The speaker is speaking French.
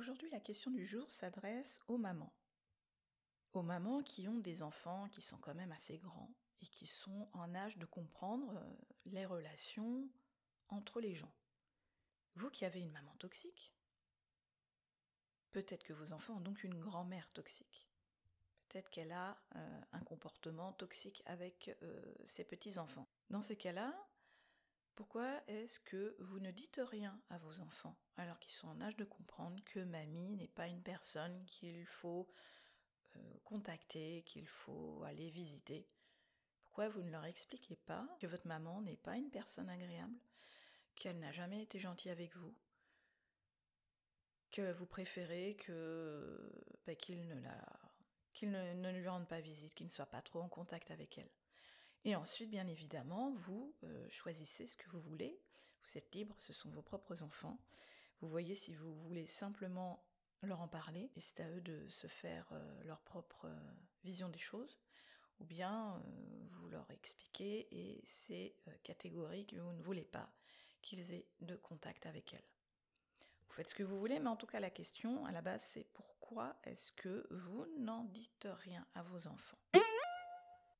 Aujourd'hui, la question du jour s'adresse aux mamans. Aux mamans qui ont des enfants qui sont quand même assez grands et qui sont en âge de comprendre euh, les relations entre les gens. Vous qui avez une maman toxique, peut-être que vos enfants ont donc une grand-mère toxique. Peut-être qu'elle a euh, un comportement toxique avec euh, ses petits-enfants. Dans ce cas-là, pourquoi est-ce que vous ne dites rien à vos enfants alors qu'ils sont en âge de comprendre que mamie n'est pas une personne qu'il faut euh, contacter, qu'il faut aller visiter? Pourquoi vous ne leur expliquez pas que votre maman n'est pas une personne agréable, qu'elle n'a jamais été gentille avec vous, que vous préférez que bah, qu'il ne lui rende pas visite, qu'il ne soit pas trop en contact avec elle? Et ensuite, bien évidemment, vous euh, choisissez ce que vous voulez. Vous êtes libre, ce sont vos propres enfants. Vous voyez si vous voulez simplement leur en parler, et c'est à eux de se faire euh, leur propre euh, vision des choses, ou bien vous leur expliquez et c'est catégorique, vous ne voulez pas qu'ils aient de contact avec elle. Vous faites ce que vous voulez, mais en tout cas la question à la base c'est pourquoi est-ce que vous n'en dites rien à vos enfants?